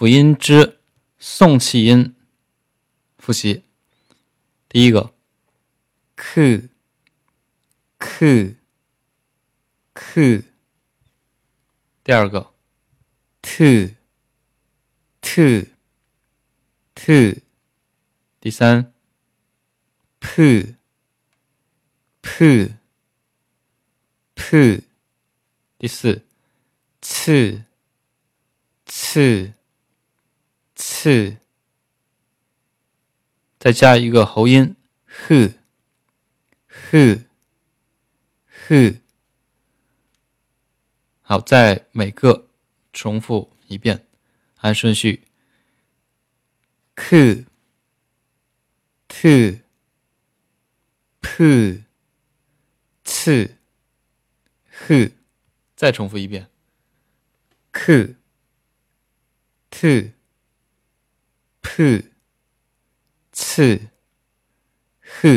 辅音之送气音，复习。第一个，k，k，k。第二个，t，t，t。第三，p，p，p。第四，次，次，次。再加一个喉音，h，h，h。好，再每个重复一遍，按顺序，k，t，p，c，h。再重复一遍呼次呼